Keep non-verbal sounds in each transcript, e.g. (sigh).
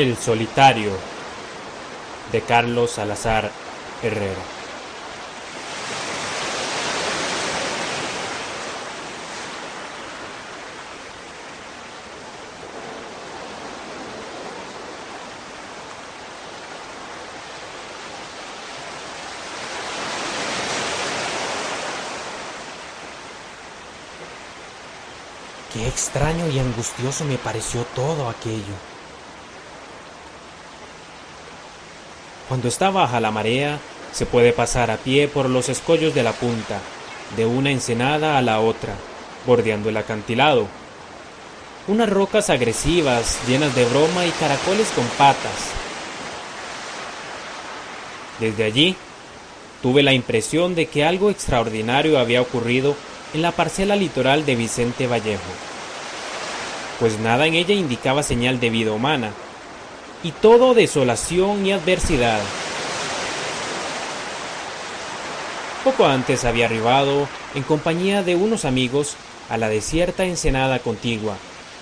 El solitario de Carlos Salazar Herrera. Qué extraño y angustioso me pareció todo aquello. Cuando está baja la marea, se puede pasar a pie por los escollos de la punta, de una ensenada a la otra, bordeando el acantilado. Unas rocas agresivas, llenas de broma y caracoles con patas. Desde allí, tuve la impresión de que algo extraordinario había ocurrido en la parcela litoral de Vicente Vallejo, pues nada en ella indicaba señal de vida humana, y todo desolación y adversidad. Poco antes había arribado, en compañía de unos amigos, a la desierta ensenada contigua,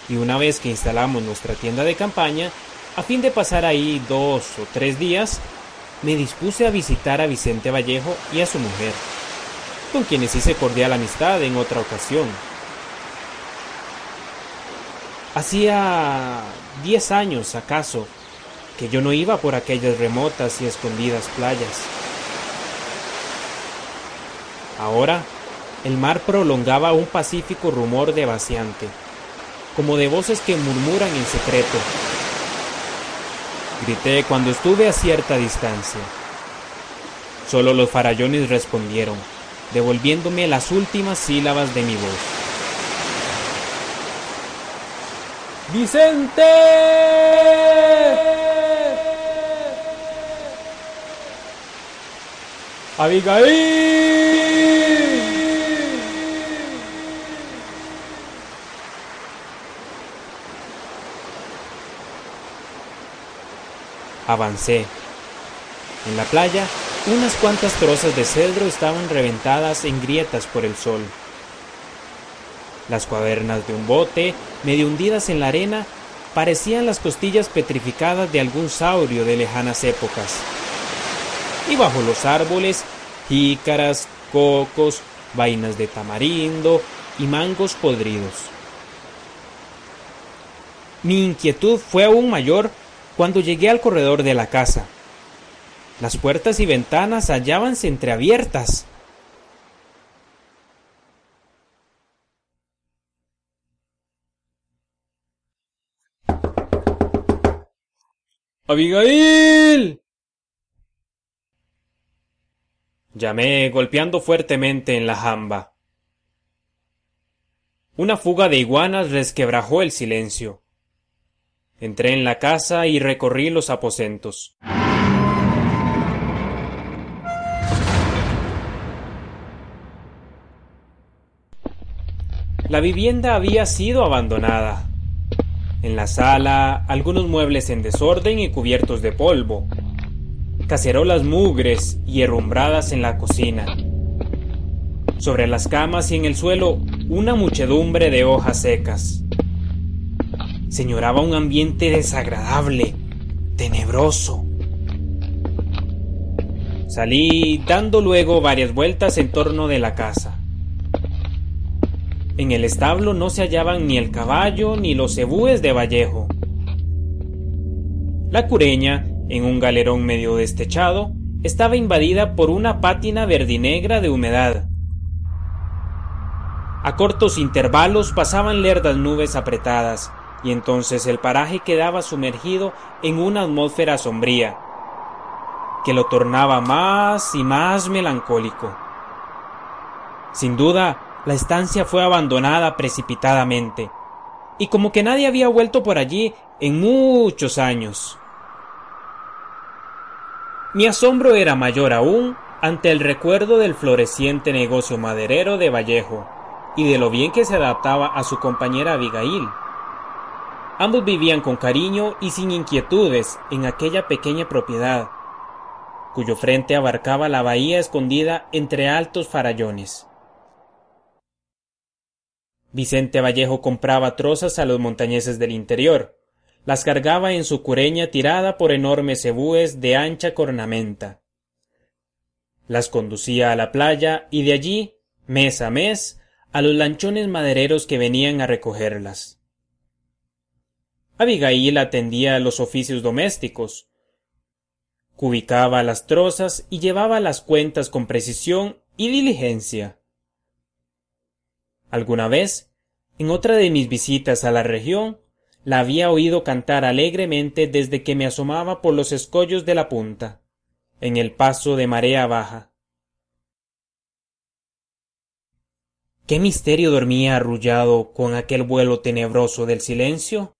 y una vez que instalamos nuestra tienda de campaña, a fin de pasar ahí dos o tres días, me dispuse a visitar a Vicente Vallejo y a su mujer, con quienes hice cordial amistad en otra ocasión. Hacía diez años, acaso, que yo no iba por aquellas remotas y escondidas playas. Ahora, el mar prolongaba un pacífico rumor de vaciante, como de voces que murmuran en secreto. Grité cuando estuve a cierta distancia. Solo los farallones respondieron, devolviéndome las últimas sílabas de mi voz. ¡Vicente! Abigail. Avancé. En la playa, unas cuantas trozas de cedro estaban reventadas en grietas por el sol. Las cuadernas de un bote, medio hundidas en la arena, parecían las costillas petrificadas de algún saurio de lejanas épocas y bajo los árboles jícaras, cocos, vainas de tamarindo y mangos podridos. Mi inquietud fue aún mayor cuando llegué al corredor de la casa. Las puertas y ventanas hallábanse entreabiertas. Abigail. Llamé golpeando fuertemente en la jamba. Una fuga de iguanas resquebrajó el silencio. Entré en la casa y recorrí los aposentos. La vivienda había sido abandonada. En la sala, algunos muebles en desorden y cubiertos de polvo cacerolas mugres y herrumbradas en la cocina. Sobre las camas y en el suelo, una muchedumbre de hojas secas. Señoraba un ambiente desagradable, tenebroso. Salí dando luego varias vueltas en torno de la casa. En el establo no se hallaban ni el caballo ni los cebúes de Vallejo. La cureña en un galerón medio destechado, estaba invadida por una pátina verdinegra de humedad. A cortos intervalos pasaban lerdas nubes apretadas, y entonces el paraje quedaba sumergido en una atmósfera sombría, que lo tornaba más y más melancólico. Sin duda, la estancia fue abandonada precipitadamente, y como que nadie había vuelto por allí en muchos años. Mi asombro era mayor aún ante el recuerdo del floreciente negocio maderero de Vallejo y de lo bien que se adaptaba a su compañera Abigail. Ambos vivían con cariño y sin inquietudes en aquella pequeña propiedad, cuyo frente abarcaba la bahía escondida entre altos farallones. Vicente Vallejo compraba trozas a los montañeses del interior, las cargaba en su cureña tirada por enormes cebúes de ancha cornamenta. Las conducía a la playa y de allí, mes a mes, a los lanchones madereros que venían a recogerlas. Abigail atendía los oficios domésticos, cubicaba las trozas y llevaba las cuentas con precisión y diligencia. Alguna vez, en otra de mis visitas a la región, la había oído cantar alegremente desde que me asomaba por los escollos de la punta, en el paso de marea baja. ¿Qué misterio dormía arrullado con aquel vuelo tenebroso del silencio?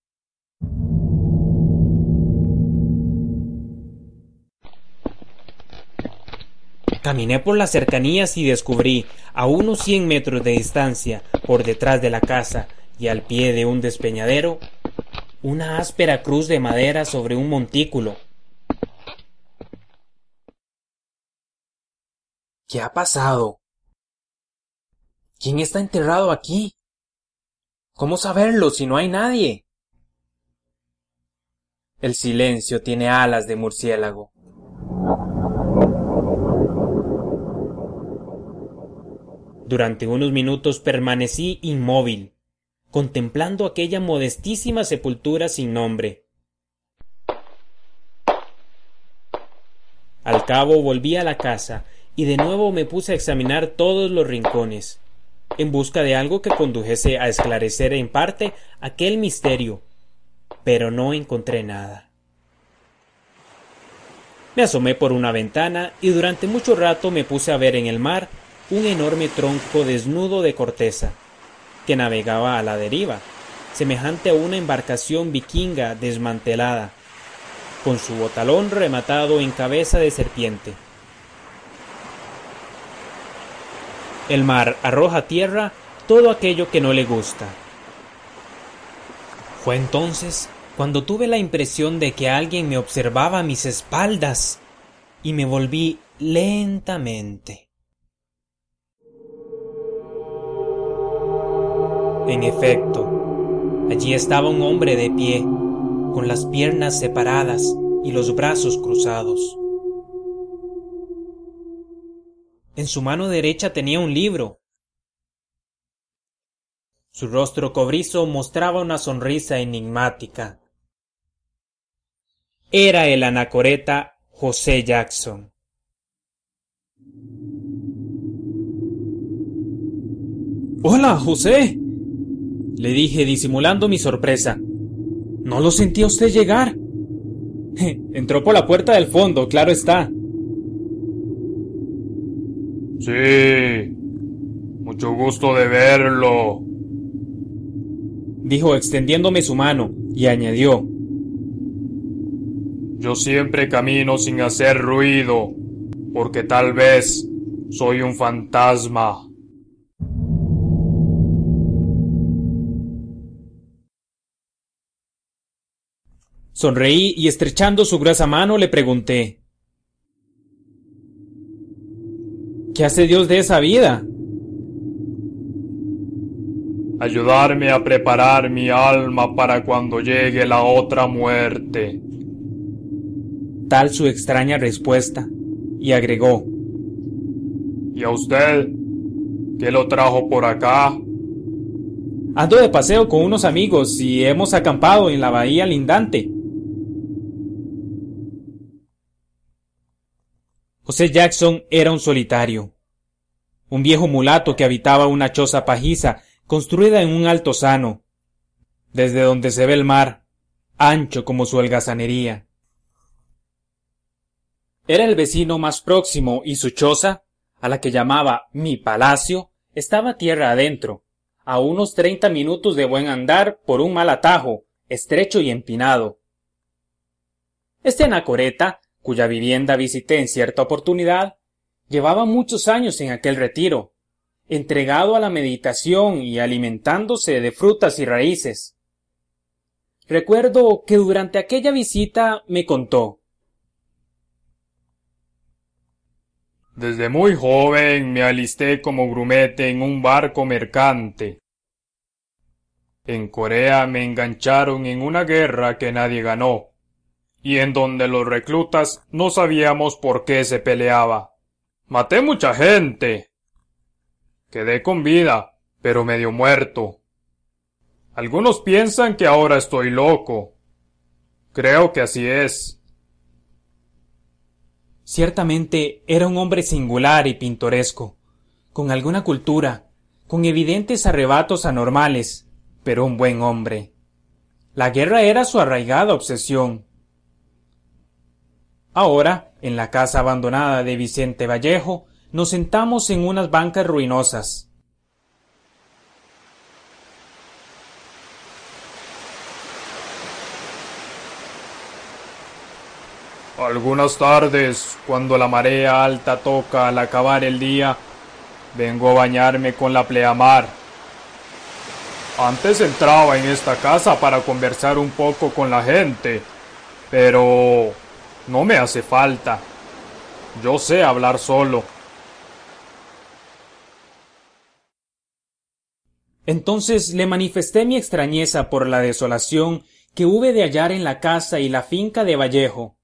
Caminé por las cercanías y descubrí, a unos cien metros de distancia, por detrás de la casa y al pie de un despeñadero, una áspera cruz de madera sobre un montículo. ¿Qué ha pasado? ¿Quién está enterrado aquí? ¿Cómo saberlo si no hay nadie? El silencio tiene alas de murciélago. Durante unos minutos permanecí inmóvil, contemplando aquella modestísima sepultura sin nombre. Al cabo volví a la casa y de nuevo me puse a examinar todos los rincones, en busca de algo que condujese a esclarecer en parte aquel misterio, pero no encontré nada. Me asomé por una ventana y durante mucho rato me puse a ver en el mar un enorme tronco desnudo de corteza, que navegaba a la deriva, semejante a una embarcación vikinga desmantelada, con su botalón rematado en cabeza de serpiente. El mar arroja a tierra todo aquello que no le gusta. Fue entonces cuando tuve la impresión de que alguien me observaba a mis espaldas y me volví lentamente. En efecto, allí estaba un hombre de pie, con las piernas separadas y los brazos cruzados. En su mano derecha tenía un libro. Su rostro cobrizo mostraba una sonrisa enigmática. Era el anacoreta José Jackson. Hola, José, le dije disimulando mi sorpresa. ¿No lo sentía usted llegar? (laughs) Entró por la puerta del fondo, claro está. Sí. Mucho gusto de verlo. Dijo extendiéndome su mano, y añadió. Yo siempre camino sin hacer ruido, porque tal vez soy un fantasma. Sonreí y estrechando su gruesa mano le pregunté ¿Qué hace Dios de esa vida? Ayudarme a preparar mi alma para cuando llegue la otra muerte. Tal su extraña respuesta, y agregó ¿Y a usted? ¿Qué lo trajo por acá? Ando de paseo con unos amigos y hemos acampado en la bahía lindante. José Jackson era un solitario. un viejo mulato que habitaba una choza pajiza construida en un alto sano, desde donde se ve el mar, ancho como su holgazanería. Era el vecino más próximo y su choza, a la que llamaba mi palacio, estaba tierra adentro, a unos treinta minutos de buen andar por un mal atajo, estrecho y empinado. Este anacoreta, cuya vivienda visité en cierta oportunidad, llevaba muchos años en aquel retiro, entregado a la meditación y alimentándose de frutas y raíces. Recuerdo que durante aquella visita me contó Desde muy joven me alisté como grumete en un barco mercante. En Corea me engancharon en una guerra que nadie ganó, y en donde los reclutas no sabíamos por qué se peleaba. Maté mucha gente. Quedé con vida, pero medio muerto. Algunos piensan que ahora estoy loco. Creo que así es. Ciertamente era un hombre singular y pintoresco, con alguna cultura, con evidentes arrebatos anormales, pero un buen hombre. La guerra era su arraigada obsesión. Ahora, en la casa abandonada de Vicente Vallejo, nos sentamos en unas bancas ruinosas. Algunas tardes, cuando la marea alta toca al acabar el día, vengo a bañarme con la pleamar. Antes entraba en esta casa para conversar un poco con la gente, pero no me hace falta. Yo sé hablar solo. Entonces le manifesté mi extrañeza por la desolación que hube de hallar en la casa y la finca de Vallejo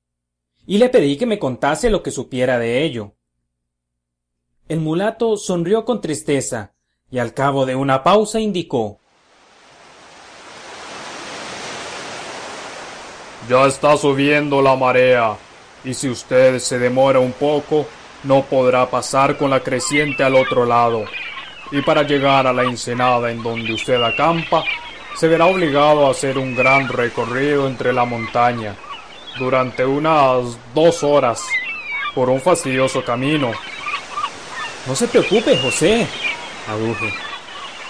y le pedí que me contase lo que supiera de ello. El mulato sonrió con tristeza y al cabo de una pausa indicó Ya está subiendo la marea, y si usted se demora un poco, no podrá pasar con la creciente al otro lado. Y para llegar a la ensenada en donde usted acampa, se verá obligado a hacer un gran recorrido entre la montaña durante unas dos horas por un fastidioso camino. No se preocupe, José, aduje.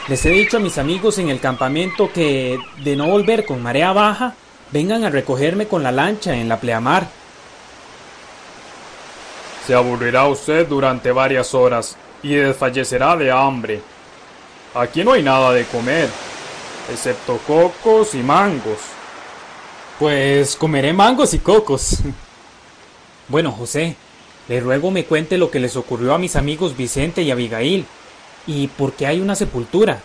Les he dicho a mis amigos en el campamento que, de no volver con marea baja, vengan a recogerme con la lancha en la pleamar. Se aburrirá usted durante varias horas y desfallecerá de hambre. Aquí no hay nada de comer, excepto cocos y mangos. Pues comeré mangos y cocos. (laughs) Bueno, José, le ruego me cuente lo que les ocurrió a mis amigos Vicente y Abigail, y por qué hay una sepultura.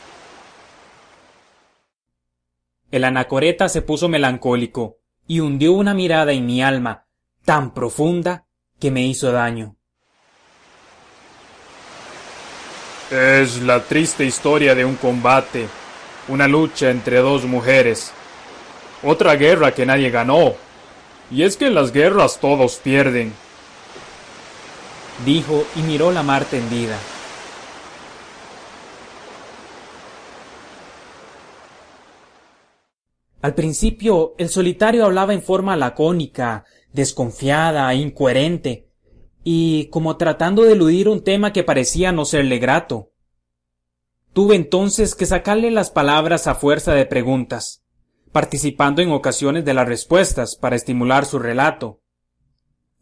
El anacoreta se puso melancólico y hundió una mirada en mi alma tan profunda que me hizo daño. Es la triste historia de un combate, una lucha entre dos mujeres, otra guerra que nadie ganó. Y es que en las guerras todos pierden. Dijo y miró la mar tendida. Al principio, el solitario hablaba en forma lacónica, desconfiada, incoherente, y como tratando de eludir un tema que parecía no serle grato. Tuve entonces que sacarle las palabras a fuerza de preguntas participando en ocasiones de las respuestas para estimular su relato.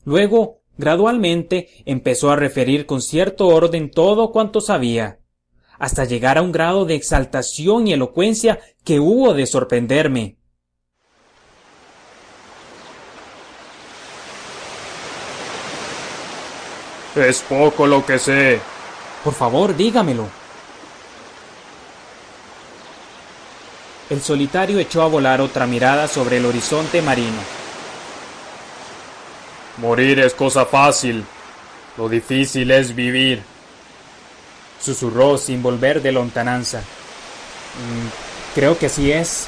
Luego, gradualmente, empezó a referir con cierto orden todo cuanto sabía, hasta llegar a un grado de exaltación y elocuencia que hubo de sorprenderme. Es poco lo que sé. Por favor, dígamelo. El solitario echó a volar otra mirada sobre el horizonte marino. Morir es cosa fácil, lo difícil es vivir. Susurró sin volver de lontananza. Mm, creo que así es.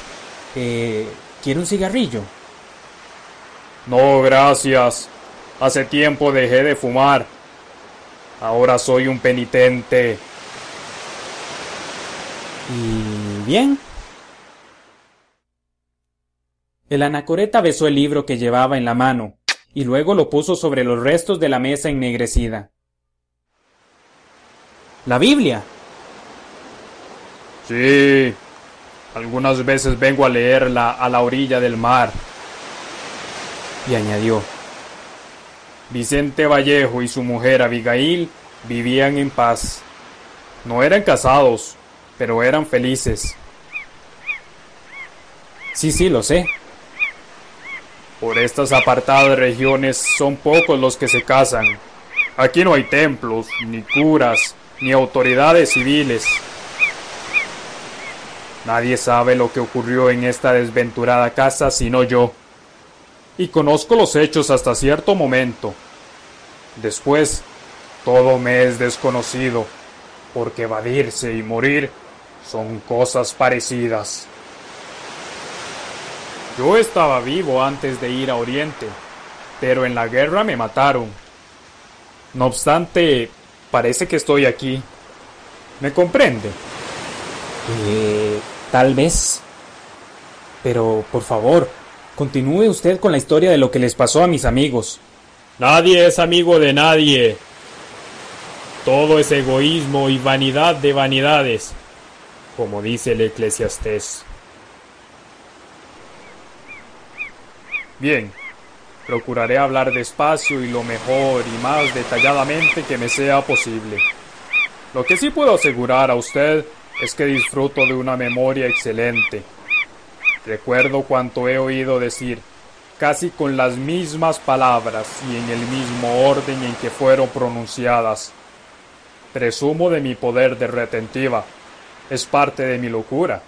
Eh, ¿Quiere un cigarrillo? No, gracias. Hace tiempo dejé de fumar. Ahora soy un penitente. ¿Y bien? El anacoreta besó el libro que llevaba en la mano y luego lo puso sobre los restos de la mesa ennegrecida. La Biblia. Sí. Algunas veces vengo a leerla a la orilla del mar. Y añadió. Vicente Vallejo y su mujer Abigail vivían en paz. No eran casados, pero eran felices. Sí, sí, lo sé. Por estas apartadas regiones son pocos los que se casan. Aquí no hay templos, ni curas, ni autoridades civiles. Nadie sabe lo que ocurrió en esta desventurada casa sino yo. Y conozco los hechos hasta cierto momento. Después, todo me es desconocido, porque evadirse y morir son cosas parecidas. Yo estaba vivo antes de ir a Oriente, pero en la guerra me mataron. No obstante, parece que estoy aquí. ¿Me comprende? Eh, tal vez. Pero, por favor, continúe usted con la historia de lo que les pasó a mis amigos. Nadie es amigo de nadie. Todo es egoísmo y vanidad de vanidades, como dice el eclesiastés. Bien, procuraré hablar despacio y lo mejor y más detalladamente que me sea posible. Lo que sí puedo asegurar a usted es que disfruto de una memoria excelente. Recuerdo cuanto he oído decir, casi con las mismas palabras y en el mismo orden en que fueron pronunciadas. Presumo de mi poder de retentiva. Es parte de mi locura.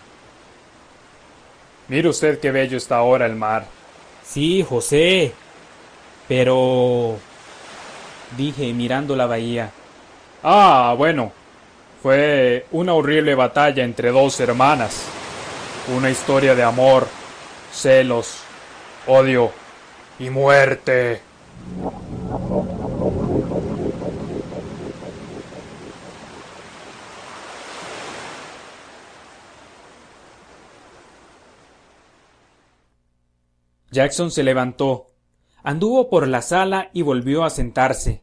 Mire usted qué bello está ahora el mar. Sí, José. Pero... dije mirando la bahía. Ah, bueno. Fue una horrible batalla entre dos hermanas. Una historia de amor, celos, odio y muerte. Jackson se levantó, anduvo por la sala y volvió a sentarse.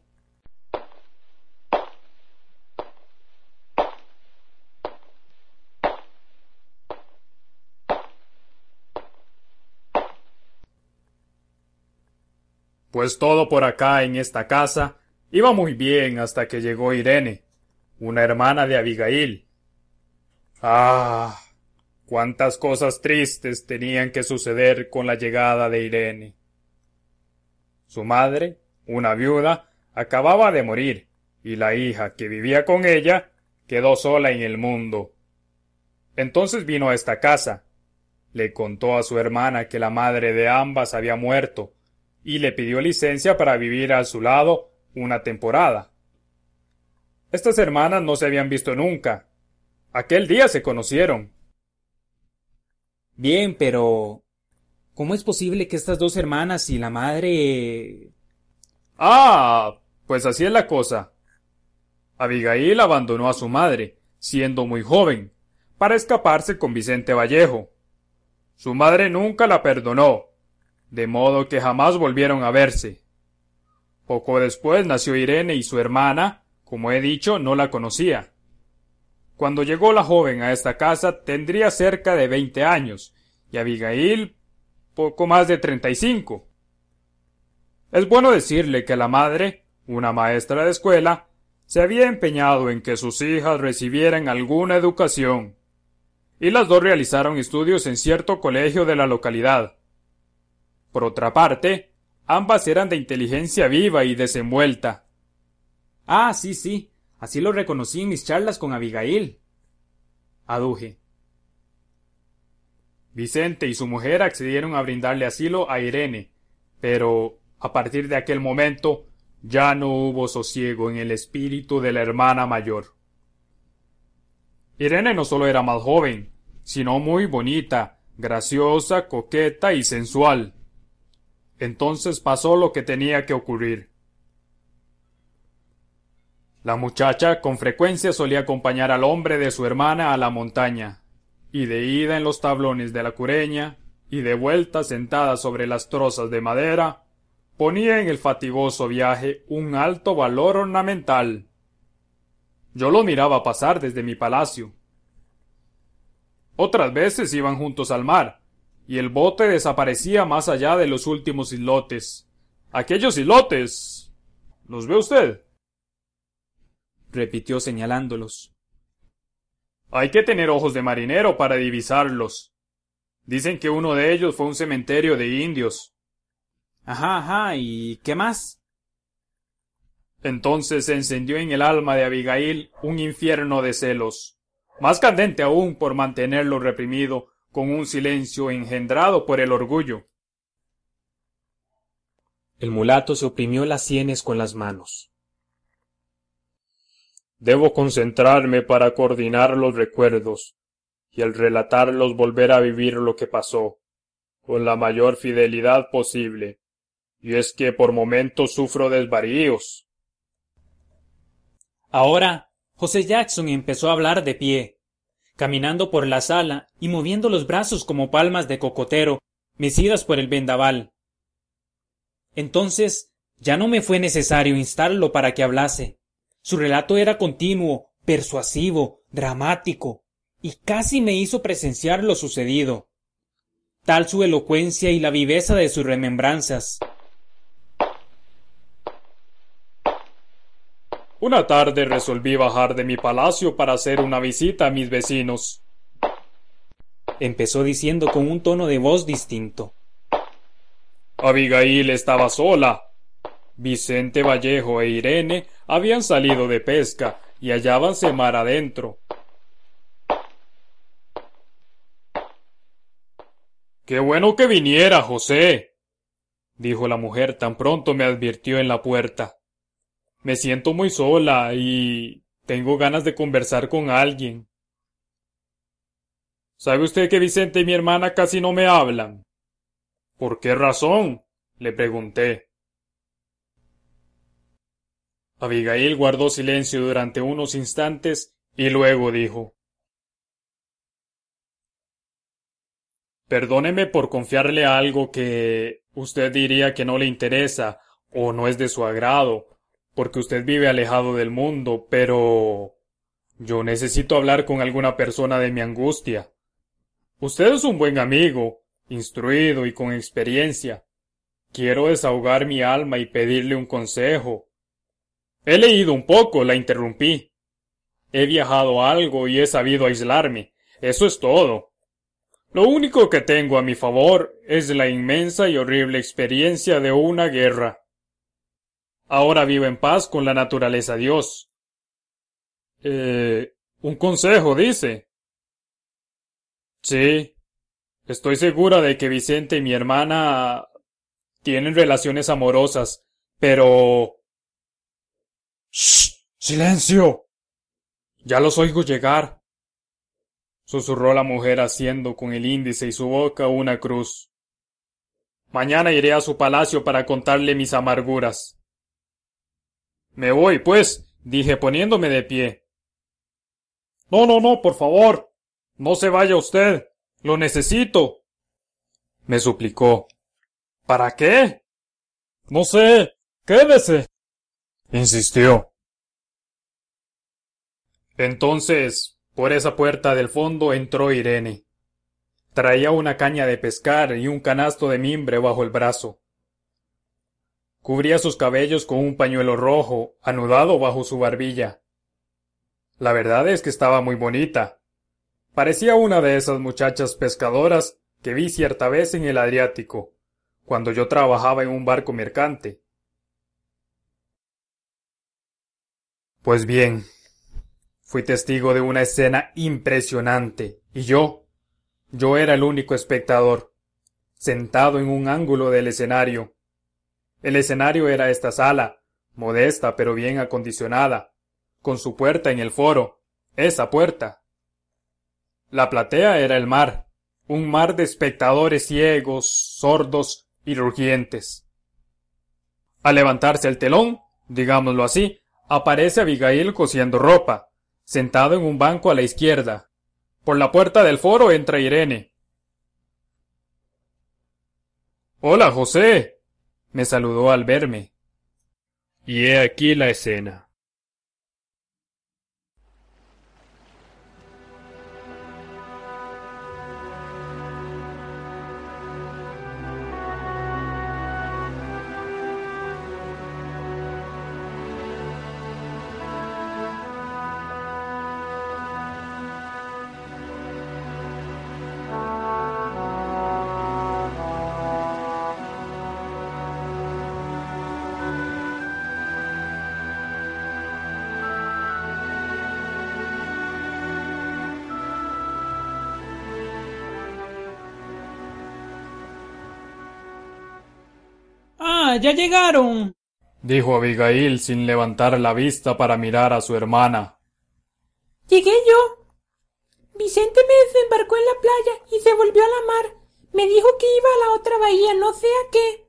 Pues todo por acá en esta casa iba muy bien hasta que llegó Irene, una hermana de Abigail. Ah, Cuántas cosas tristes tenían que suceder con la llegada de Irene. Su madre, una viuda, acababa de morir, y la hija que vivía con ella quedó sola en el mundo. Entonces vino a esta casa, le contó a su hermana que la madre de ambas había muerto, y le pidió licencia para vivir a su lado una temporada. Estas hermanas no se habían visto nunca. Aquel día se conocieron, Bien, pero... ¿Cómo es posible que estas dos hermanas y la madre... Ah, pues así es la cosa. Abigail abandonó a su madre, siendo muy joven, para escaparse con Vicente Vallejo. Su madre nunca la perdonó, de modo que jamás volvieron a verse. Poco después nació Irene y su hermana, como he dicho, no la conocía. Cuando llegó la joven a esta casa tendría cerca de veinte años y Abigail poco más de treinta y cinco. Es bueno decirle que la madre, una maestra de escuela, se había empeñado en que sus hijas recibieran alguna educación, y las dos realizaron estudios en cierto colegio de la localidad. Por otra parte, ambas eran de inteligencia viva y desenvuelta. Ah, sí, sí, Así lo reconocí en mis charlas con Abigail. Aduje. Vicente y su mujer accedieron a brindarle asilo a Irene, pero a partir de aquel momento ya no hubo sosiego en el espíritu de la hermana mayor. Irene no solo era más joven, sino muy bonita, graciosa, coqueta y sensual. Entonces pasó lo que tenía que ocurrir. La muchacha con frecuencia solía acompañar al hombre de su hermana a la montaña, y de ida en los tablones de la cureña, y de vuelta sentada sobre las trozas de madera, ponía en el fatigoso viaje un alto valor ornamental. Yo lo miraba pasar desde mi palacio. Otras veces iban juntos al mar, y el bote desaparecía más allá de los últimos islotes. Aquellos islotes. ¿Los ve usted? repitió señalándolos. Hay que tener ojos de marinero para divisarlos. Dicen que uno de ellos fue un cementerio de indios. Ajá, ajá, ¿y qué más? Entonces se encendió en el alma de Abigail un infierno de celos, más candente aún por mantenerlo reprimido con un silencio engendrado por el orgullo. El mulato se oprimió las sienes con las manos. Debo concentrarme para coordinar los recuerdos y al relatarlos volver a vivir lo que pasó, con la mayor fidelidad posible. Y es que por momentos sufro desvaríos. Ahora, José Jackson empezó a hablar de pie, caminando por la sala y moviendo los brazos como palmas de cocotero, mecidas por el vendaval. Entonces ya no me fue necesario instarlo para que hablase. Su relato era continuo, persuasivo, dramático, y casi me hizo presenciar lo sucedido. Tal su elocuencia y la viveza de sus remembranzas. Una tarde resolví bajar de mi palacio para hacer una visita a mis vecinos. Empezó diciendo con un tono de voz distinto. Abigail estaba sola. Vicente Vallejo e Irene habían salido de pesca y hallábanse mar adentro. Qué bueno que viniera, José, dijo la mujer tan pronto me advirtió en la puerta. Me siento muy sola y tengo ganas de conversar con alguien. ¿Sabe usted que Vicente y mi hermana casi no me hablan? ¿Por qué razón? le pregunté. Abigail guardó silencio durante unos instantes y luego dijo Perdóneme por confiarle algo que usted diría que no le interesa o no es de su agrado, porque usted vive alejado del mundo, pero yo necesito hablar con alguna persona de mi angustia. Usted es un buen amigo, instruido y con experiencia. Quiero desahogar mi alma y pedirle un consejo. He leído un poco, la interrumpí. He viajado algo y he sabido aislarme. Eso es todo. Lo único que tengo a mi favor es la inmensa y horrible experiencia de una guerra. Ahora vivo en paz con la naturaleza Dios. Eh, un consejo, dice. Sí. Estoy segura de que Vicente y mi hermana tienen relaciones amorosas, pero... ¡Silencio! Ya los oigo llegar. Susurró la mujer haciendo con el índice y su boca una cruz. Mañana iré a su palacio para contarle mis amarguras. Me voy, pues, dije poniéndome de pie. No, no, no, por favor. No se vaya usted. Lo necesito. me suplicó. ¿Para qué? No sé. Quédese. Insistió. Entonces, por esa puerta del fondo entró Irene. Traía una caña de pescar y un canasto de mimbre bajo el brazo. Cubría sus cabellos con un pañuelo rojo, anudado bajo su barbilla. La verdad es que estaba muy bonita. Parecía una de esas muchachas pescadoras que vi cierta vez en el Adriático, cuando yo trabajaba en un barco mercante. Pues bien, fui testigo de una escena impresionante, y yo, yo era el único espectador, sentado en un ángulo del escenario, el escenario era esta sala, modesta pero bien acondicionada, con su puerta en el foro, esa puerta. La platea era el mar, un mar de espectadores ciegos, sordos y rugientes. Al levantarse el telón, digámoslo así, Aparece Abigail cosiendo ropa, sentado en un banco a la izquierda. Por la puerta del foro entra Irene. Hola, José. me saludó al verme. Y he aquí la escena. Ya llegaron. dijo Abigail sin levantar la vista para mirar a su hermana. Llegué yo. Vicente me desembarcó en la playa y se volvió a la mar. Me dijo que iba a la otra bahía, no sé a qué.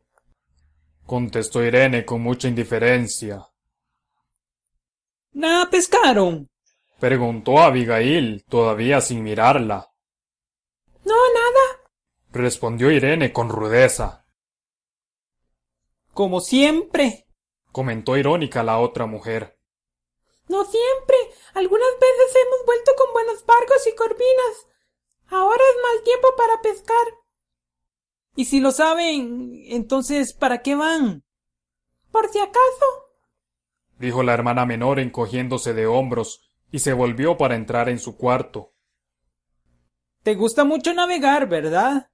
contestó Irene con mucha indiferencia. ¿Nada pescaron? preguntó Abigail, todavía sin mirarla. No, nada. respondió Irene con rudeza. Como siempre. comentó irónica la otra mujer. No siempre. Algunas veces hemos vuelto con buenos barcos y corvinas. Ahora es mal tiempo para pescar. Y si lo saben, entonces ¿para qué van? Por si acaso. dijo la hermana menor encogiéndose de hombros, y se volvió para entrar en su cuarto. Te gusta mucho navegar, ¿verdad?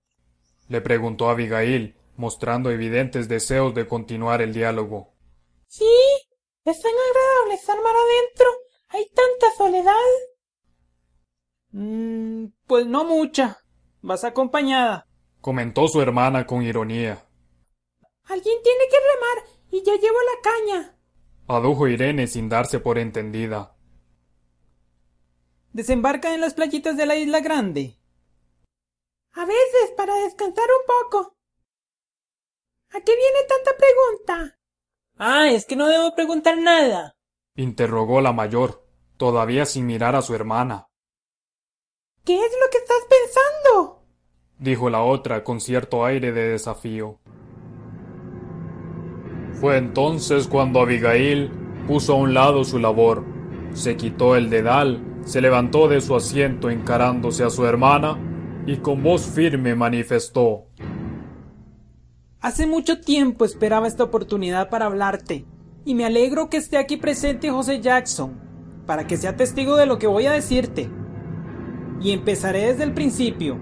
le preguntó Abigail, mostrando evidentes deseos de continuar el diálogo. Sí, es tan agradable estar mar adentro. Hay tanta soledad. Mm, pues no mucha. Vas acompañada. comentó su hermana con ironía. Alguien tiene que remar y yo llevo la caña. adujo Irene sin darse por entendida. ¿Desembarcan en las playitas de la isla grande? A veces para descansar un poco. ¿A qué viene tanta pregunta? Ah, es que no debo preguntar nada. interrogó la mayor, todavía sin mirar a su hermana. ¿Qué es lo que estás pensando? dijo la otra con cierto aire de desafío. Fue entonces cuando Abigail puso a un lado su labor, se quitó el dedal, se levantó de su asiento encarándose a su hermana y con voz firme manifestó Hace mucho tiempo esperaba esta oportunidad para hablarte, y me alegro que esté aquí presente José Jackson, para que sea testigo de lo que voy a decirte. Y empezaré desde el principio.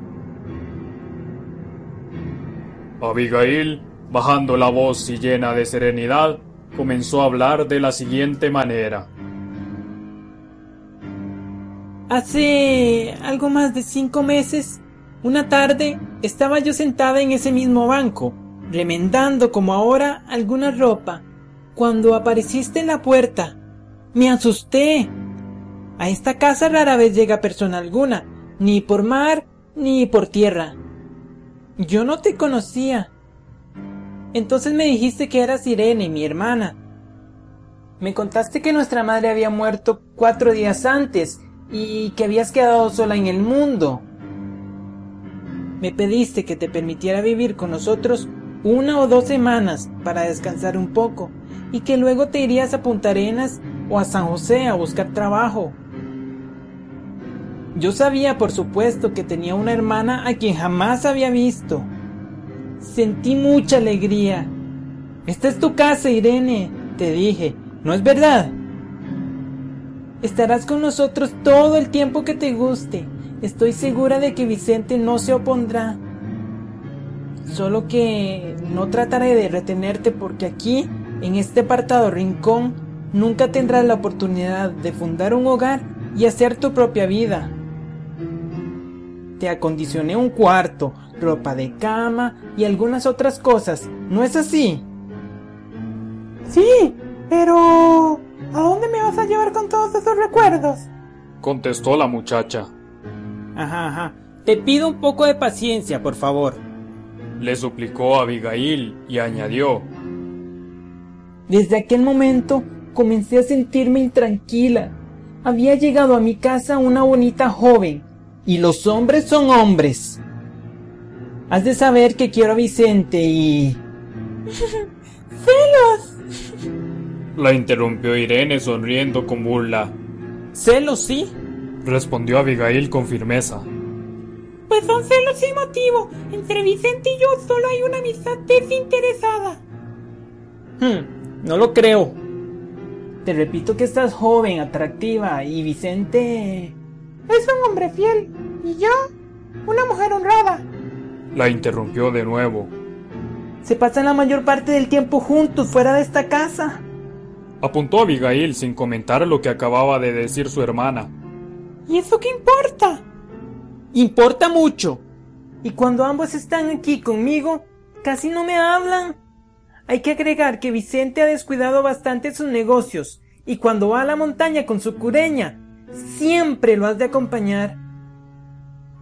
Abigail, bajando la voz y llena de serenidad, comenzó a hablar de la siguiente manera. Hace algo más de cinco meses, una tarde, estaba yo sentada en ese mismo banco, remendando como ahora alguna ropa, cuando apareciste en la puerta. Me asusté. A esta casa rara vez llega persona alguna, ni por mar ni por tierra. Yo no te conocía. Entonces me dijiste que eras Irene, mi hermana. Me contaste que nuestra madre había muerto cuatro días antes y que habías quedado sola en el mundo. Me pediste que te permitiera vivir con nosotros una o dos semanas para descansar un poco y que luego te irías a Punta Arenas o a San José a buscar trabajo. Yo sabía, por supuesto, que tenía una hermana a quien jamás había visto. Sentí mucha alegría. Esta es tu casa, Irene, te dije, ¿no es verdad? Estarás con nosotros todo el tiempo que te guste. Estoy segura de que Vicente no se opondrá. Solo que no trataré de retenerte porque aquí, en este apartado rincón, nunca tendrás la oportunidad de fundar un hogar y hacer tu propia vida. Te acondicioné un cuarto, ropa de cama y algunas otras cosas, ¿no es así? Sí, pero... ¿A dónde me vas a llevar con todos esos recuerdos? contestó la muchacha. Ajá, ajá. Te pido un poco de paciencia, por favor. Le suplicó Abigail y añadió Desde aquel momento comencé a sentirme intranquila. Había llegado a mi casa una bonita joven, y los hombres son hombres. Has de saber que quiero a Vicente y... (laughs) ¡Celos! La interrumpió Irene sonriendo con burla. Celos, sí. Respondió Abigail con firmeza. Pues son celos sin motivo. Entre Vicente y yo solo hay una amistad desinteresada. Hmm, no lo creo. Te repito que estás joven, atractiva y Vicente... Es un hombre fiel. Y yo, una mujer honrada. La interrumpió de nuevo. Se pasan la mayor parte del tiempo juntos fuera de esta casa. Apuntó Abigail sin comentar lo que acababa de decir su hermana. ¿Y eso qué importa? Importa mucho. Y cuando ambos están aquí conmigo, casi no me hablan. Hay que agregar que Vicente ha descuidado bastante sus negocios, y cuando va a la montaña con su cureña, siempre lo has de acompañar.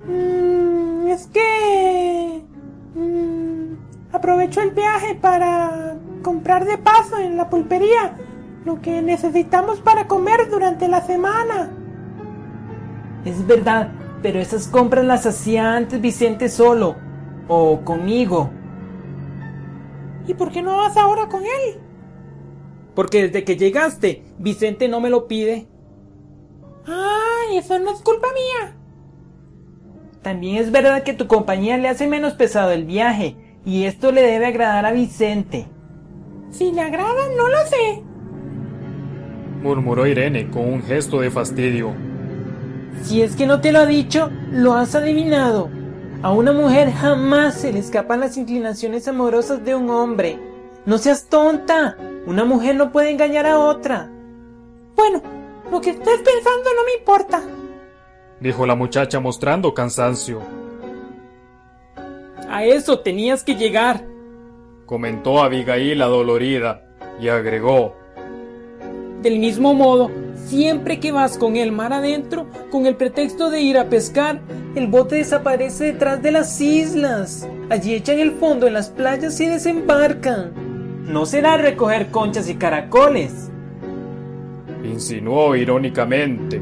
Mm, es que... Mm, aprovecho el viaje para comprar de paso en la pulpería lo que necesitamos para comer durante la semana. Es verdad, pero esas compras las hacía antes Vicente solo, o conmigo. ¿Y por qué no vas ahora con él? Porque desde que llegaste, Vicente no me lo pide. ¡Ay, eso no es culpa mía! También es verdad que tu compañía le hace menos pesado el viaje, y esto le debe agradar a Vicente. Si le agrada, no lo sé. Murmuró Irene con un gesto de fastidio. Si es que no te lo ha dicho, lo has adivinado. A una mujer jamás se le escapan las inclinaciones amorosas de un hombre. No seas tonta. Una mujer no puede engañar a otra. Bueno, lo que estés pensando no me importa. Dijo la muchacha mostrando cansancio. A eso tenías que llegar. Comentó Abigail adolorida y agregó. Del mismo modo, siempre que vas con el mar adentro, con el pretexto de ir a pescar, el bote desaparece detrás de las islas. Allí echan el fondo en las playas y desembarcan. No será recoger conchas y caracoles. Insinuó irónicamente.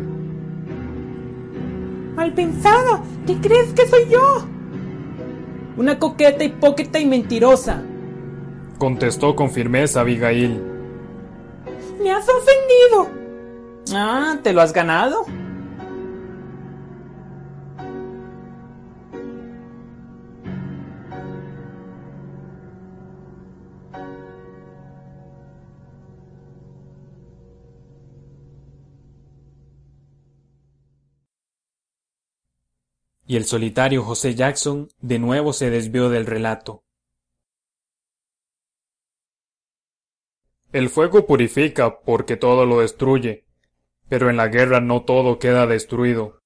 Mal pensado. ¿Qué crees que soy yo? Una coqueta, hipócrita y mentirosa. Contestó con firmeza Abigail. Me has ofendido. Ah, ¿te lo has ganado? Y el solitario José Jackson de nuevo se desvió del relato. El fuego purifica porque todo lo destruye, pero en la guerra no todo queda destruido.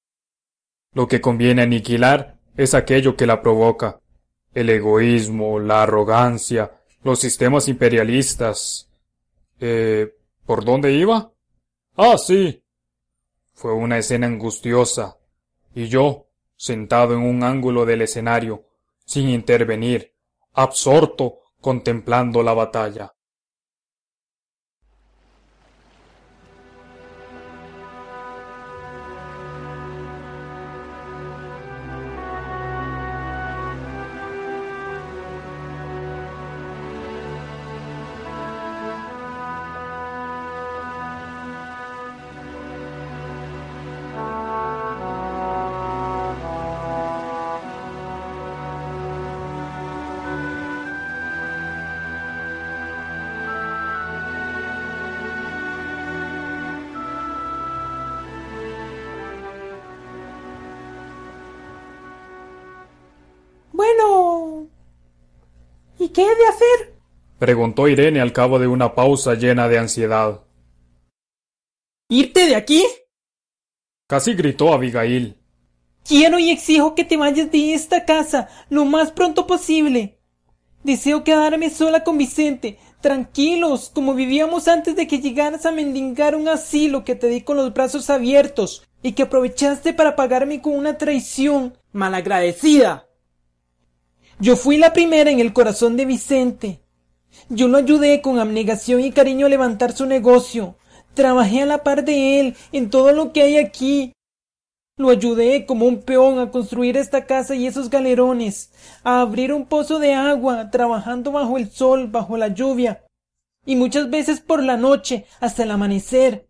Lo que conviene aniquilar es aquello que la provoca, el egoísmo, la arrogancia, los sistemas imperialistas. Eh, ¿por dónde iba? Ah, sí. Fue una escena angustiosa, y yo, sentado en un ángulo del escenario, sin intervenir, absorto, contemplando la batalla. Qué he de hacer? Preguntó Irene al cabo de una pausa llena de ansiedad. ¿Irte de aquí? Casi gritó Abigail. Quiero y exijo que te vayas de esta casa lo más pronto posible. Deseo quedarme sola con Vicente, tranquilos, como vivíamos antes de que llegaras a mendigar un asilo que te di con los brazos abiertos y que aprovechaste para pagarme con una traición malagradecida. Yo fui la primera en el corazón de Vicente. Yo lo ayudé con abnegación y cariño a levantar su negocio. Trabajé a la par de él en todo lo que hay aquí. Lo ayudé como un peón a construir esta casa y esos galerones, a abrir un pozo de agua, trabajando bajo el sol, bajo la lluvia, y muchas veces por la noche, hasta el amanecer.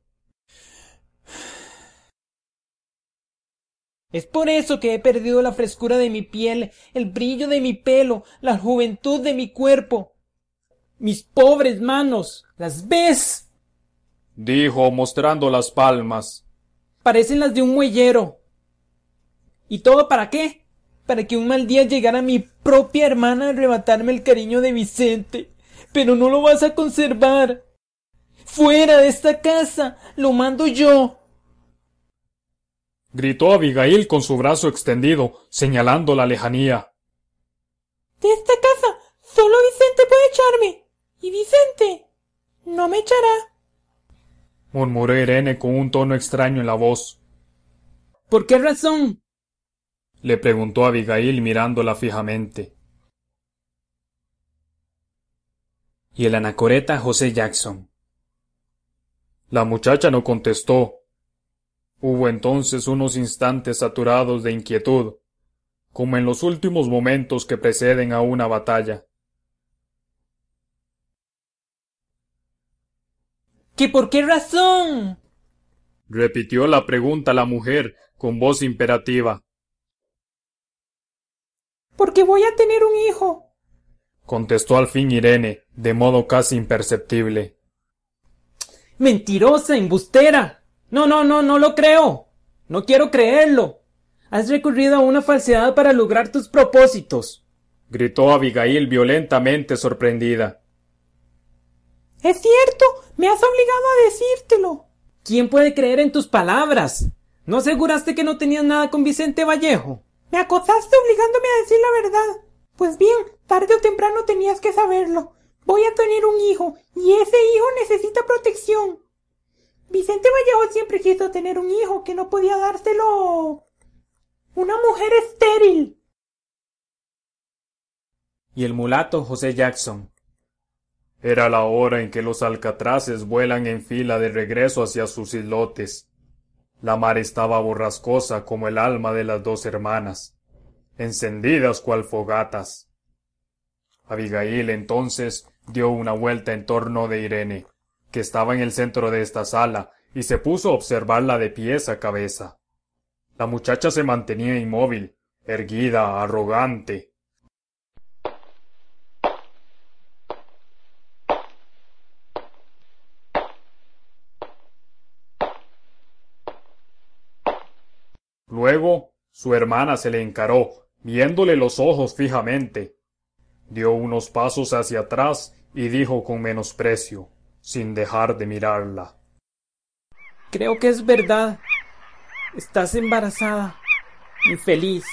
Es por eso que he perdido la frescura de mi piel, el brillo de mi pelo, la juventud de mi cuerpo. Mis pobres manos, ¿las ves? dijo mostrando las palmas. Parecen las de un muellero. ¿Y todo para qué? Para que un mal día llegara mi propia hermana a arrebatarme el cariño de Vicente. Pero no lo vas a conservar. Fuera de esta casa. Lo mando yo gritó Abigail con su brazo extendido, señalando la lejanía. De esta casa solo Vicente puede echarme. Y Vicente no me echará. murmuró Irene con un tono extraño en la voz. ¿Por qué razón? le preguntó Abigail mirándola fijamente. Y el anacoreta José Jackson. La muchacha no contestó, Hubo entonces unos instantes saturados de inquietud, como en los últimos momentos que preceden a una batalla. ¿Qué por qué razón? repitió la pregunta la mujer con voz imperativa. Porque voy a tener un hijo. contestó al fin Irene, de modo casi imperceptible. Mentirosa, embustera. No, no, no, no lo creo. No quiero creerlo. Has recurrido a una falsedad para lograr tus propósitos. gritó Abigail violentamente sorprendida. Es cierto, me has obligado a decírtelo. ¿Quién puede creer en tus palabras? ¿No aseguraste que no tenías nada con Vicente Vallejo? Me acosaste obligándome a decir la verdad. Pues bien, tarde o temprano tenías que saberlo. Voy a tener un hijo, y ese hijo necesita protección. Vicente Vallejo siempre quiso tener un hijo que no podía dárselo una mujer estéril. Y el mulato José Jackson. Era la hora en que los alcatraces vuelan en fila de regreso hacia sus islotes. La mar estaba borrascosa como el alma de las dos hermanas, encendidas cual fogatas. Abigail entonces dio una vuelta en torno de Irene que estaba en el centro de esta sala, y se puso a observarla de pies a cabeza. La muchacha se mantenía inmóvil, erguida, arrogante. Luego su hermana se le encaró, viéndole los ojos fijamente. Dio unos pasos hacia atrás y dijo con menosprecio sin dejar de mirarla. Creo que es verdad. Estás embarazada. Infeliz.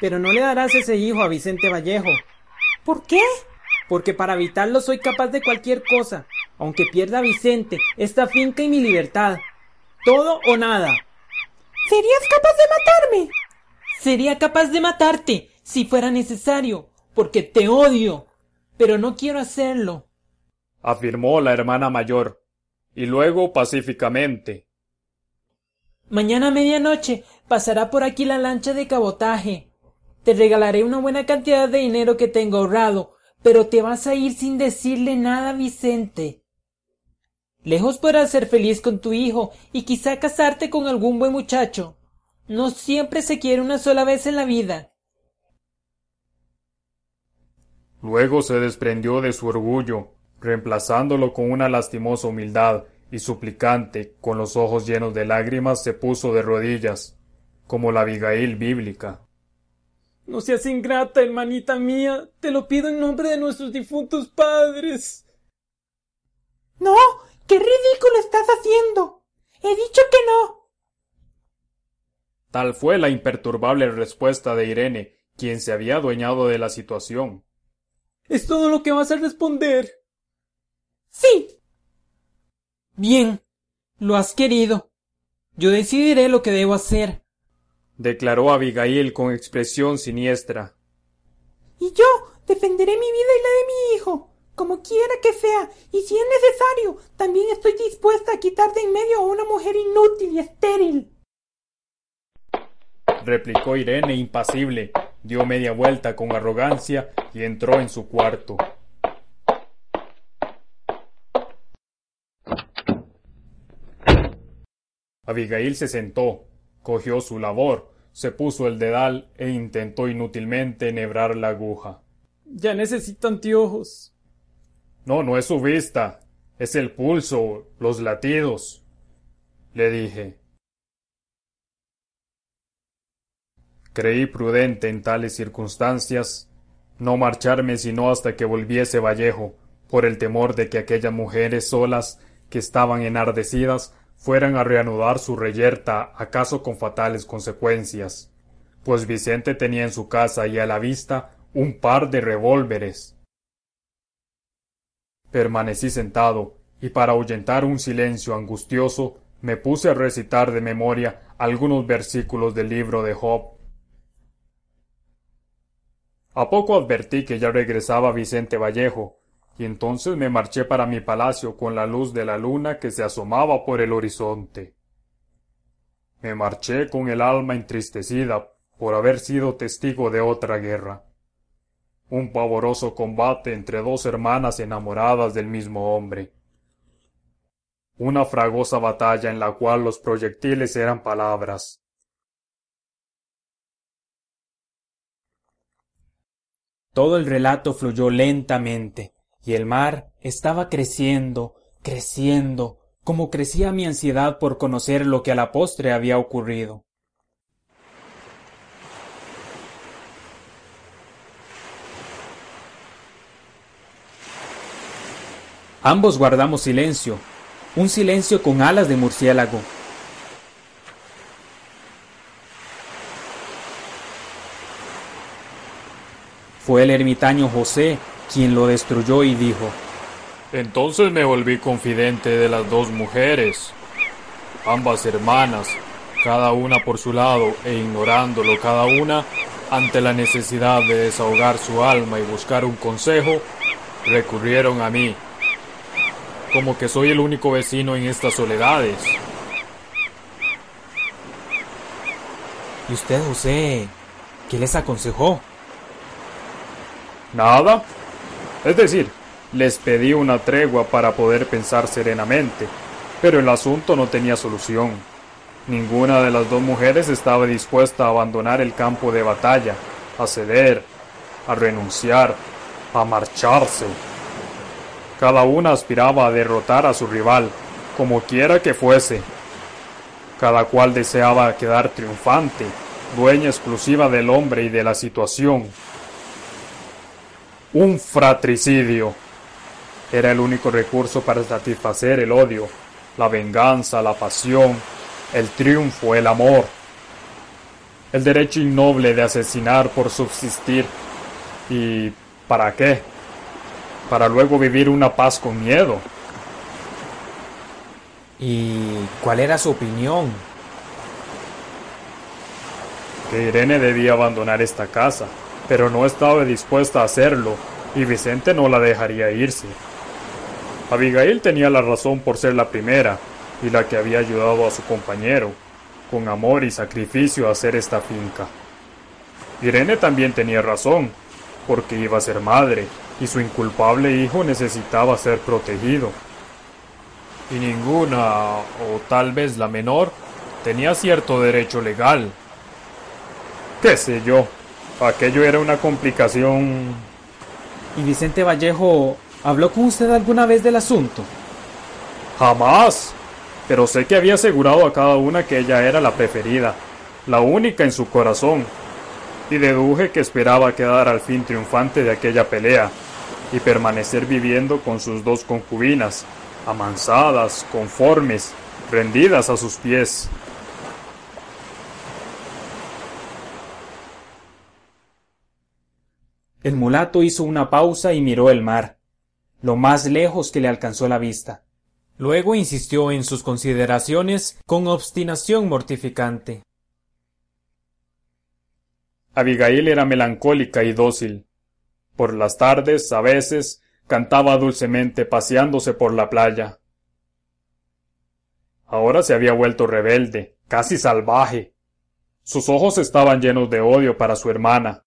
Pero no le darás ese hijo a Vicente Vallejo. ¿Por qué? Porque para evitarlo soy capaz de cualquier cosa, aunque pierda a Vicente, esta finca y mi libertad. Todo o nada. ¿Serías capaz de matarme? Sería capaz de matarte, si fuera necesario, porque te odio. Pero no quiero hacerlo afirmó la hermana mayor, y luego pacíficamente. Mañana a medianoche pasará por aquí la lancha de cabotaje. Te regalaré una buena cantidad de dinero que tengo ahorrado, pero te vas a ir sin decirle nada a Vicente. Lejos podrás ser feliz con tu hijo y quizá casarte con algún buen muchacho. No siempre se quiere una sola vez en la vida. Luego se desprendió de su orgullo reemplazándolo con una lastimosa humildad, y suplicante, con los ojos llenos de lágrimas, se puso de rodillas, como la Abigail bíblica. No seas ingrata, hermanita mía, te lo pido en nombre de nuestros difuntos padres. No, qué ridículo estás haciendo. He dicho que no. Tal fue la imperturbable respuesta de Irene, quien se había adueñado de la situación. ¿Es todo lo que vas a responder? Sí. Bien. Lo has querido. Yo decidiré lo que debo hacer. declaró Abigail con expresión siniestra. Y yo defenderé mi vida y la de mi hijo. como quiera que sea, y si es necesario, también estoy dispuesta a quitar de en medio a una mujer inútil y estéril. replicó Irene impasible, dio media vuelta con arrogancia y entró en su cuarto. Abigail se sentó, cogió su labor, se puso el dedal e intentó inútilmente enhebrar la aguja. Ya necesito anteojos. No, no es su vista, es el pulso, los latidos, le dije. Creí prudente en tales circunstancias no marcharme sino hasta que volviese Vallejo, por el temor de que aquellas mujeres solas que estaban enardecidas fueran a reanudar su reyerta acaso con fatales consecuencias, pues Vicente tenía en su casa y a la vista un par de revólveres. Permanecí sentado, y para ahuyentar un silencio angustioso me puse a recitar de memoria algunos versículos del libro de Job. A poco advertí que ya regresaba Vicente Vallejo, y entonces me marché para mi palacio con la luz de la luna que se asomaba por el horizonte. Me marché con el alma entristecida por haber sido testigo de otra guerra. Un pavoroso combate entre dos hermanas enamoradas del mismo hombre. Una fragosa batalla en la cual los proyectiles eran palabras. Todo el relato fluyó lentamente y el mar estaba creciendo, creciendo, como crecía mi ansiedad por conocer lo que a la postre había ocurrido. Ambos guardamos silencio, un silencio con alas de murciélago. Fue el ermitaño José quien lo destruyó y dijo, Entonces me volví confidente de las dos mujeres, ambas hermanas, cada una por su lado e ignorándolo cada una, ante la necesidad de desahogar su alma y buscar un consejo, recurrieron a mí, como que soy el único vecino en estas soledades. ¿Y usted, José, qué les aconsejó? Nada, es decir, les pedí una tregua para poder pensar serenamente, pero el asunto no tenía solución. Ninguna de las dos mujeres estaba dispuesta a abandonar el campo de batalla, a ceder, a renunciar, a marcharse. Cada una aspiraba a derrotar a su rival, como quiera que fuese. Cada cual deseaba quedar triunfante, dueña exclusiva del hombre y de la situación, un fratricidio. Era el único recurso para satisfacer el odio, la venganza, la pasión, el triunfo, el amor. El derecho innoble de asesinar por subsistir. ¿Y para qué? Para luego vivir una paz con miedo. ¿Y cuál era su opinión? Que Irene debía abandonar esta casa pero no estaba dispuesta a hacerlo, y Vicente no la dejaría irse. Abigail tenía la razón por ser la primera, y la que había ayudado a su compañero, con amor y sacrificio a hacer esta finca. Irene también tenía razón, porque iba a ser madre, y su inculpable hijo necesitaba ser protegido. Y ninguna, o tal vez la menor, tenía cierto derecho legal. ¿Qué sé yo? Aquello era una complicación. ¿Y Vicente Vallejo habló con usted alguna vez del asunto? Jamás. Pero sé que había asegurado a cada una que ella era la preferida, la única en su corazón, y deduje que esperaba quedar al fin triunfante de aquella pelea, y permanecer viviendo con sus dos concubinas, amansadas, conformes, rendidas a sus pies. El mulato hizo una pausa y miró el mar, lo más lejos que le alcanzó la vista. Luego insistió en sus consideraciones con obstinación mortificante. Abigail era melancólica y dócil. Por las tardes, a veces, cantaba dulcemente paseándose por la playa. Ahora se había vuelto rebelde, casi salvaje. Sus ojos estaban llenos de odio para su hermana.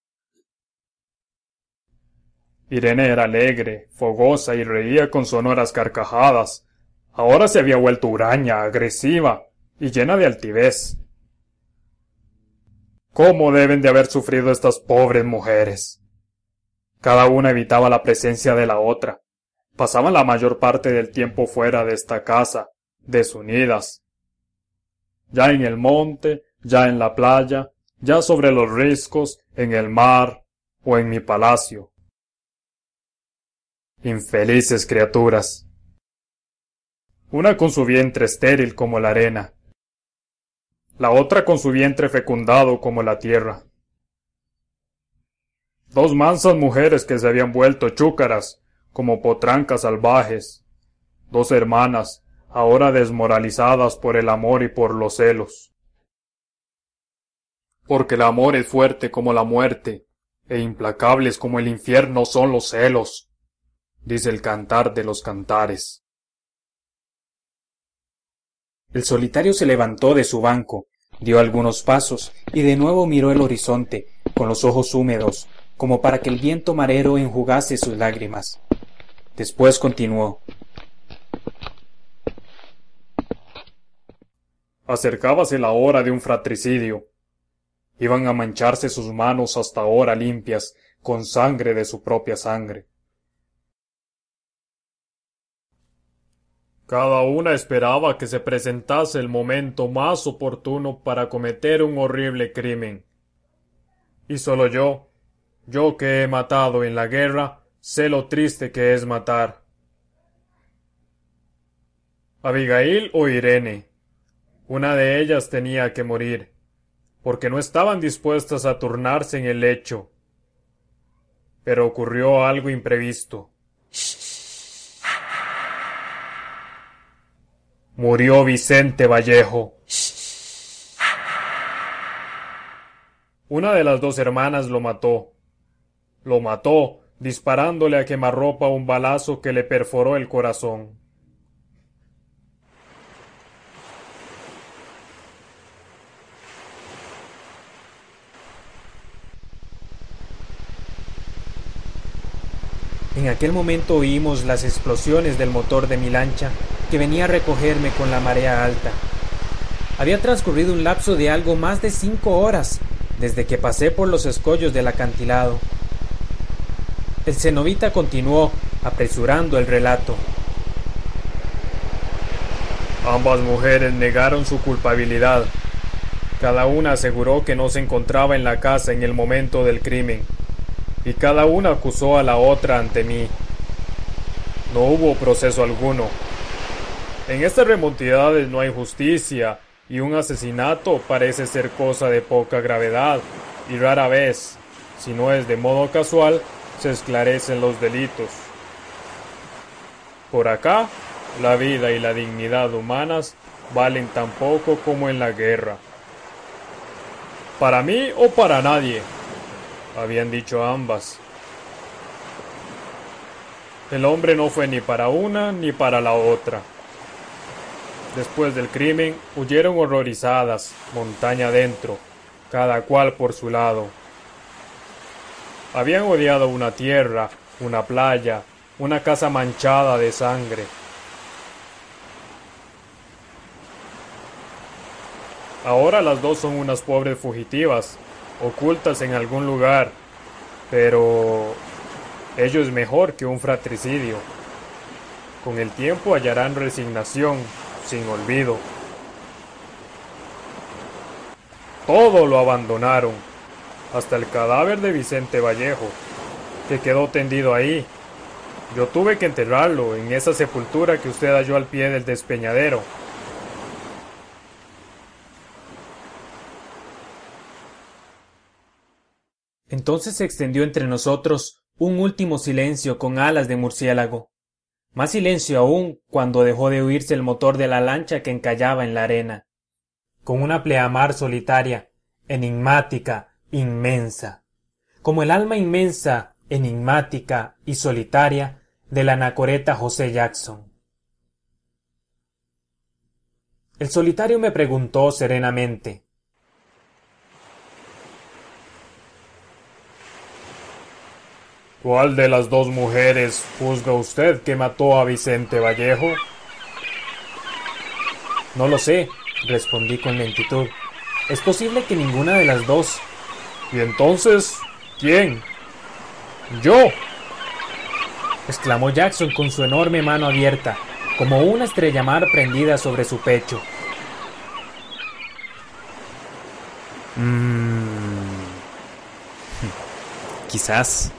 Irene era alegre, fogosa y reía con sonoras carcajadas. Ahora se había vuelto huraña, agresiva y llena de altivez. ¿Cómo deben de haber sufrido estas pobres mujeres? Cada una evitaba la presencia de la otra. Pasaban la mayor parte del tiempo fuera de esta casa, desunidas. Ya en el monte, ya en la playa, ya sobre los riscos, en el mar o en mi palacio. Infelices criaturas. Una con su vientre estéril como la arena, la otra con su vientre fecundado como la tierra. Dos mansas mujeres que se habían vuelto chúcaras, como potrancas salvajes. Dos hermanas, ahora desmoralizadas por el amor y por los celos. Porque el amor es fuerte como la muerte, e implacables como el infierno son los celos, dice el cantar de los cantares. El solitario se levantó de su banco, dio algunos pasos y de nuevo miró el horizonte, con los ojos húmedos, como para que el viento marero enjugase sus lágrimas. Después continuó. Acercábase la hora de un fratricidio. Iban a mancharse sus manos hasta ahora limpias con sangre de su propia sangre. Cada una esperaba que se presentase el momento más oportuno para cometer un horrible crimen. Y solo yo, yo que he matado en la guerra, sé lo triste que es matar. Abigail o Irene. Una de ellas tenía que morir, porque no estaban dispuestas a turnarse en el lecho. Pero ocurrió algo imprevisto. Murió Vicente Vallejo. Una de las dos hermanas lo mató. Lo mató disparándole a quemarropa un balazo que le perforó el corazón. En aquel momento oímos las explosiones del motor de mi lancha que venía a recogerme con la marea alta. Había transcurrido un lapso de algo más de cinco horas desde que pasé por los escollos del acantilado. El cenovita continuó, apresurando el relato. Ambas mujeres negaron su culpabilidad. Cada una aseguró que no se encontraba en la casa en el momento del crimen, y cada una acusó a la otra ante mí. No hubo proceso alguno. En estas remontidades no hay justicia, y un asesinato parece ser cosa de poca gravedad, y rara vez, si no es de modo casual, se esclarecen los delitos. Por acá, la vida y la dignidad humanas valen tan poco como en la guerra. Para mí o para nadie, habían dicho ambas. El hombre no fue ni para una ni para la otra. Después del crimen, huyeron horrorizadas, montaña adentro, cada cual por su lado. Habían odiado una tierra, una playa, una casa manchada de sangre. Ahora las dos son unas pobres fugitivas, ocultas en algún lugar, pero ello es mejor que un fratricidio. Con el tiempo hallarán resignación, sin olvido. Todo lo abandonaron hasta el cadáver de Vicente Vallejo, que quedó tendido ahí. Yo tuve que enterrarlo en esa sepultura que usted halló al pie del despeñadero. Entonces se extendió entre nosotros un último silencio con alas de murciélago. Más silencio aún cuando dejó de oírse el motor de la lancha que encallaba en la arena. Con una pleamar solitaria, enigmática, inmensa. Como el alma inmensa, enigmática y solitaria del anacoreta José Jackson. El solitario me preguntó serenamente ¿Cuál de las dos mujeres juzga usted que mató a Vicente Vallejo? No lo sé, respondí con lentitud. Es posible que ninguna de las dos. ¿Y entonces quién? Yo. exclamó Jackson con su enorme mano abierta, como una estrella mar prendida sobre su pecho. Mmm. (laughs) Quizás.